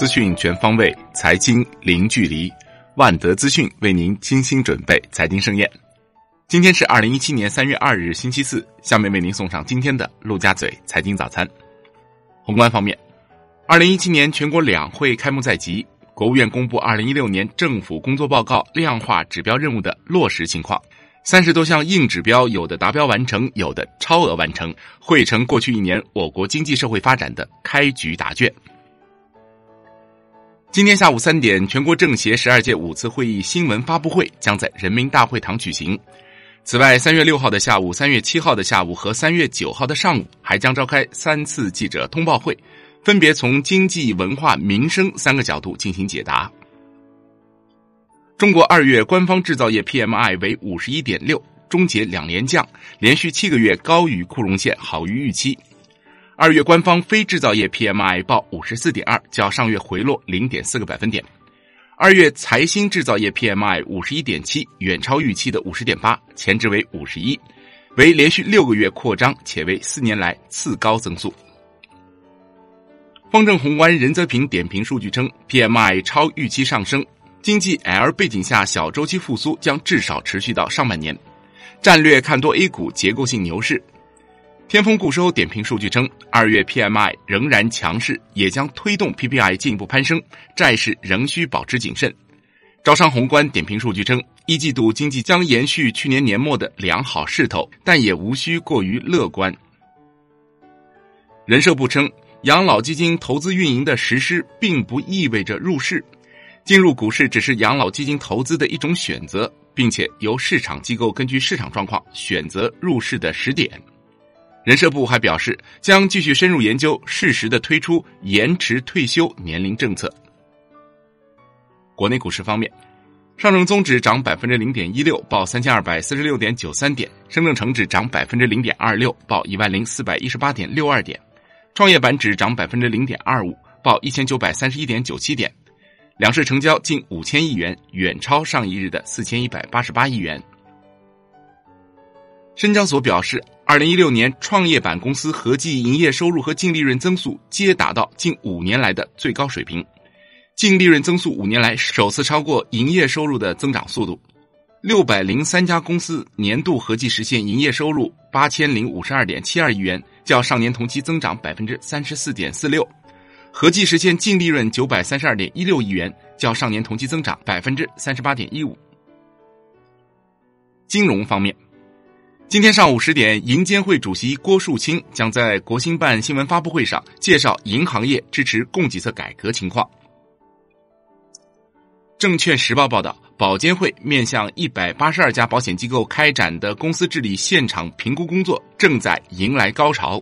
资讯全方位，财经零距离。万德资讯为您精心准备财经盛宴。今天是二零一七年三月二日，星期四。下面为您送上今天的陆家嘴财经早餐。宏观方面，二零一七年全国两会开幕在即，国务院公布二零一六年政府工作报告量化指标任务的落实情况。三十多项硬指标，有的达标完成，有的超额完成，汇成过去一年我国经济社会发展的开局答卷。今天下午三点，全国政协十二届五次会议新闻发布会将在人民大会堂举行。此外，三月六号的下午、三月七号的下午和三月九号的上午，还将召开三次记者通报会，分别从经济、文化、民生三个角度进行解答。中国二月官方制造业 PMI 为五十一点六，终结两连降，连续七个月高于库容线，好于预期。二月官方非制造业 PMI 报五十四点二，较上月回落零点四个百分点。二月财新制造业 PMI 五十一点七，远超预期的五十点八，前值为五十一，为连续六个月扩张，且为四年来次高增速。方正宏观任泽平点评数据称，PMI 超预期上升。经济 L 背景下，小周期复苏将至少持续到上半年。战略看多 A 股结构性牛市。天风固收点评数据称，二月 PMI 仍然强势，也将推动 PPI 进一步攀升。债市仍需保持谨慎。招商宏观点评数据称，一季度经济将延续去年年末的良好势头，但也无需过于乐观。人社部称，养老基金投资运营的实施并不意味着入市。进入股市只是养老基金投资的一种选择，并且由市场机构根据市场状况选择入市的时点。人社部还表示，将继续深入研究，适时的推出延迟退休年龄政策。国内股市方面，上证综指涨百分之零点一六，报三千二百四十六点九三点；深证成指涨百分之零点二六，报一万零四百一十八点六二点；创业板指涨百分之零点二五，报一千九百三十一点九七点。两市成交近五千亿元，远超上一日的四千一百八十八亿元。深交所表示，二零一六年创业板公司合计营业收入和净利润增速皆达到近五年来的最高水平，净利润增速五年来首次超过营业收入的增长速度。六百零三家公司年度合计实现营业收入八千零五十二点七二亿元，较上年同期增长百分之三十四点四六。合计实现净利润九百三十二点一六亿元，较上年同期增长百分之三十八点一五。金融方面，今天上午十点，银监会主席郭树清将在国新办新闻发布会上介绍银行业支持供给侧改革情况。证券时报报道，保监会面向一百八十二家保险机构开展的公司治理现场评估工作正在迎来高潮。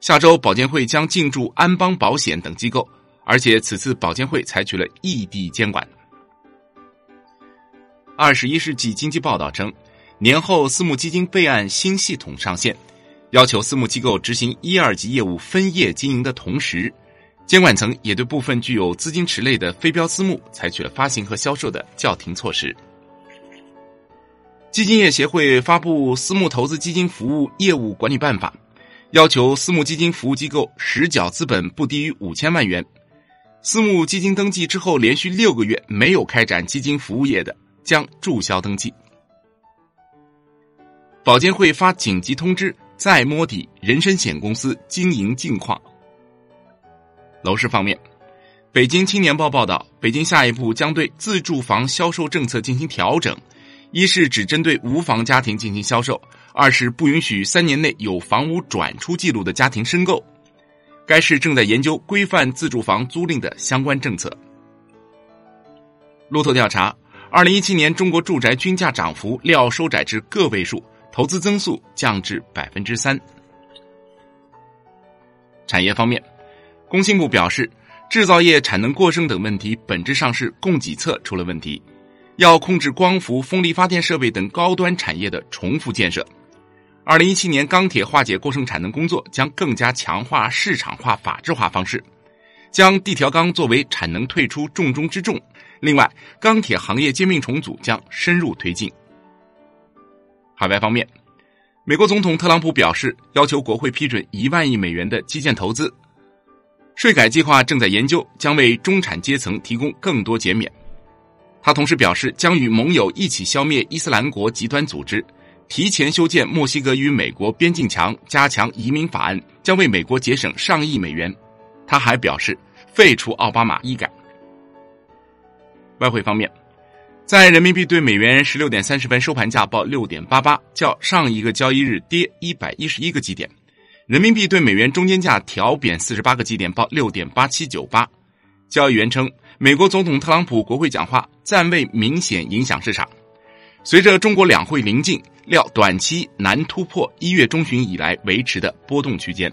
下周，保监会将进驻安邦保险等机构，而且此次保监会采取了异地监管。二十一世纪经济报道称，年后私募基金备案新系统上线，要求私募机构执行一二级业务分业经营的同时，监管层也对部分具有资金池类的非标私募采取了发行和销售的叫停措施。基金业协会发布《私募投资基金服务业务管理办法》。要求私募基金服务机构实缴资本不低于五千万元，私募基金登记之后连续六个月没有开展基金服务业的，将注销登记。保监会发紧急通知，再摸底人身险公司经营近况。楼市方面，北京青年报报道，北京下一步将对自住房销售政策进行调整，一是只针对无房家庭进行销售。二是不允许三年内有房屋转出记录的家庭申购。该市正在研究规范自住房租赁的相关政策。路透调查，二零一七年中国住宅均价涨幅料收窄至个位数，投资增速降至百分之三。产业方面，工信部表示，制造业产能过剩等问题本质上是供给侧出了问题，要控制光伏、风力发电设备等高端产业的重复建设。二零一七年钢铁化解过剩产能工作将更加强化市场化、法治化方式，将地条钢作为产能退出重中之重。另外，钢铁行业兼并重组将深入推进。海外方面，美国总统特朗普表示，要求国会批准一万亿美元的基建投资。税改计划正在研究，将为中产阶层提供更多减免。他同时表示，将与盟友一起消灭伊斯兰国极端组织，提前修建墨西哥与美国边境墙，加强移民法案，将为美国节省上亿美元。他还表示，废除奥巴马医改。外汇方面，在人民币对美元十六点三十分收盘价报六点八八，较上一个交易日跌一百一十一个基点。人民币对美元中间价调贬四十八个基点，报六点八七九八。交易员称，美国总统特朗普国会讲话暂未明显影响市场。随着中国两会临近，料短期难突破一月中旬以来维持的波动区间。